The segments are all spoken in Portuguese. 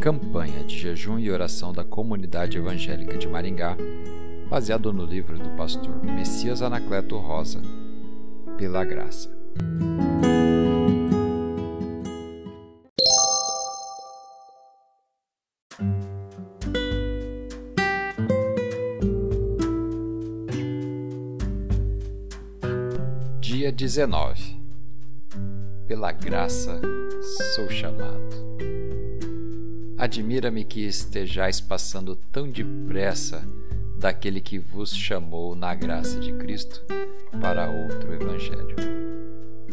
Campanha de jejum e oração da Comunidade Evangélica de Maringá, baseado no livro do pastor Messias Anacleto Rosa, Pela Graça. Dia 19 Pela graça sou chamado. Admira-me que estejais passando tão depressa daquele que vos chamou na graça de Cristo para outro evangelho.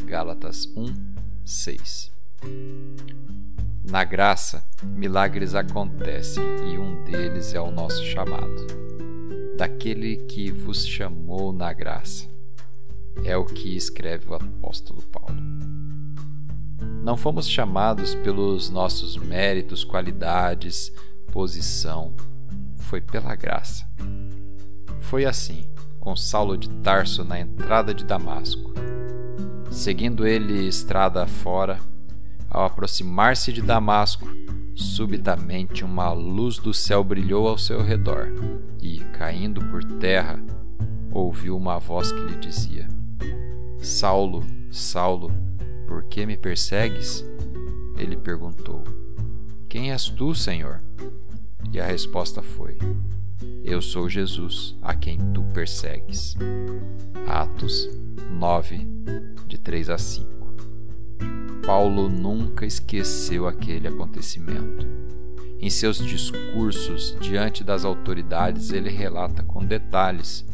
Gálatas 1, 6 Na graça, milagres acontecem e um deles é o nosso chamado. Daquele que vos chamou na graça. É o que escreve o apóstolo Paulo. Não fomos chamados pelos nossos méritos, qualidades, posição. Foi pela graça. Foi assim com Saulo de Tarso na entrada de Damasco. Seguindo ele estrada fora, ao aproximar-se de Damasco, subitamente uma luz do céu brilhou ao seu redor e, caindo por terra, ouviu uma voz que lhe dizia: Saulo, Saulo, por que me persegues? Ele perguntou: Quem és tu, Senhor? E a resposta foi: Eu sou Jesus, a quem tu persegues. Atos 9, de 3 a 5. Paulo nunca esqueceu aquele acontecimento. Em seus discursos diante das autoridades, ele relata com detalhes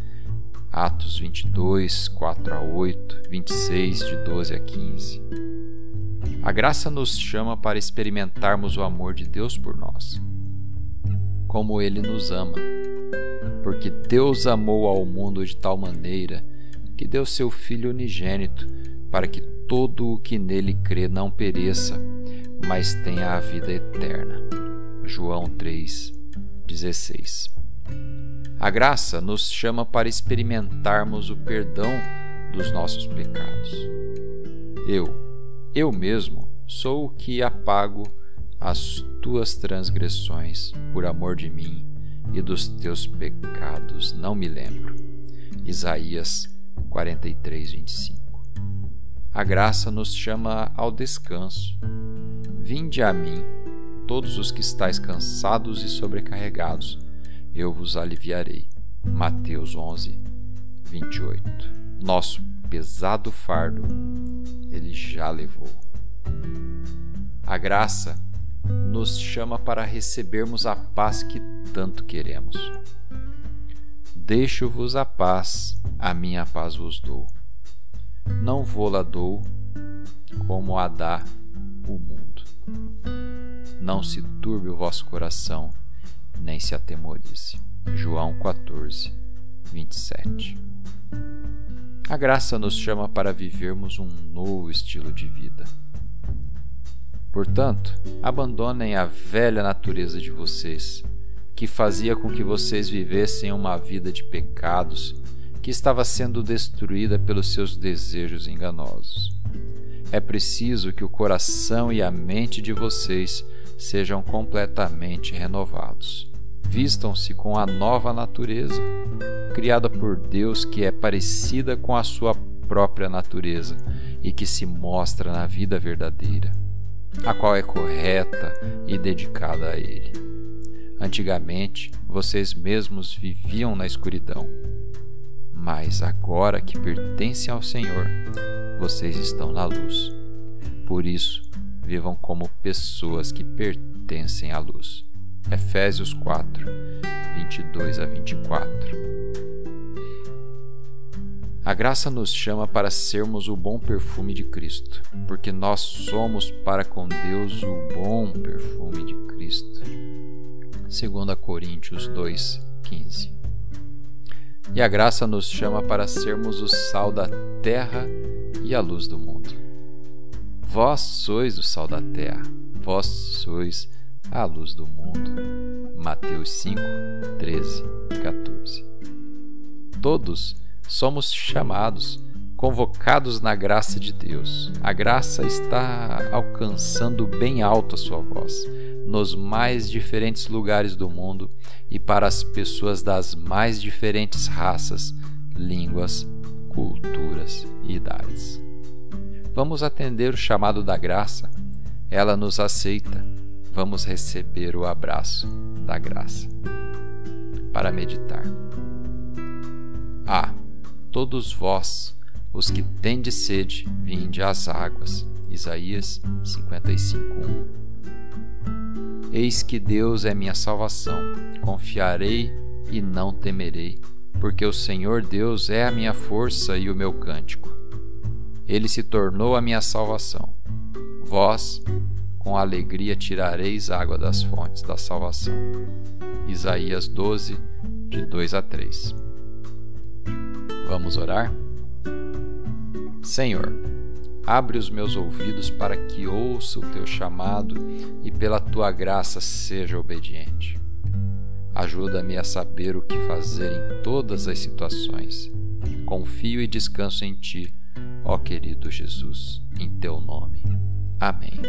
Atos 22, 4 a 8, 26, de 12 a 15. A graça nos chama para experimentarmos o amor de Deus por nós, como Ele nos ama, porque Deus amou ao mundo de tal maneira que deu seu Filho unigênito, para que todo o que nele crê não pereça, mas tenha a vida eterna. João 3, 16. A graça nos chama para experimentarmos o perdão dos nossos pecados. Eu, eu mesmo, sou o que apago as tuas transgressões por amor de mim e dos teus pecados não me lembro. Isaías 43, 25. A graça nos chama ao descanso. Vinde a mim, todos os que estáis cansados e sobrecarregados eu vos aliviarei. Mateus 11, 28. Nosso pesado fardo ele já levou. A graça nos chama para recebermos a paz que tanto queremos. Deixo-vos a paz, a minha paz vos dou. Não vou-la dou como a dá o mundo. Não se turbe o vosso coração, nem se atemorize. João 14, 27. A graça nos chama para vivermos um novo estilo de vida. Portanto, abandonem a velha natureza de vocês, que fazia com que vocês vivessem uma vida de pecados que estava sendo destruída pelos seus desejos enganosos. É preciso que o coração e a mente de vocês sejam completamente renovados vistam-se com a nova natureza, criada por Deus que é parecida com a sua própria natureza e que se mostra na vida verdadeira, a qual é correta e dedicada a Ele. Antigamente, vocês mesmos viviam na escuridão, mas agora que pertencem ao Senhor, vocês estão na luz. Por isso, vivam como pessoas que pertencem à luz. Efésios 4, 22 a 24. A graça nos chama para sermos o bom perfume de Cristo, porque nós somos para com Deus o bom perfume de Cristo. 2 Coríntios 2, 15. E a graça nos chama para sermos o sal da terra e a luz do mundo. Vós sois o sal da terra, vós sois a luz do mundo. Mateus 5, 13 e 14. Todos somos chamados, convocados na graça de Deus. A graça está alcançando bem alto a sua voz. nos mais diferentes lugares do mundo e para as pessoas das mais diferentes raças, línguas, culturas e idades. Vamos atender o chamado da graça. Ela nos aceita. Vamos receber o abraço da graça. Para meditar. Ah, todos vós, os que tendes sede, vinde às águas. Isaías 55:1. Eis que Deus é minha salvação. Confiarei e não temerei, porque o Senhor Deus é a minha força e o meu cântico. Ele se tornou a minha salvação. Vós, com alegria, tirareis água das fontes da salvação. Isaías 12, de 2 a 3. Vamos orar? Senhor, abre os meus ouvidos para que ouça o teu chamado e pela tua graça seja obediente. Ajuda-me a saber o que fazer em todas as situações. Confio e descanso em ti, ó querido Jesus, em teu nome. Amém.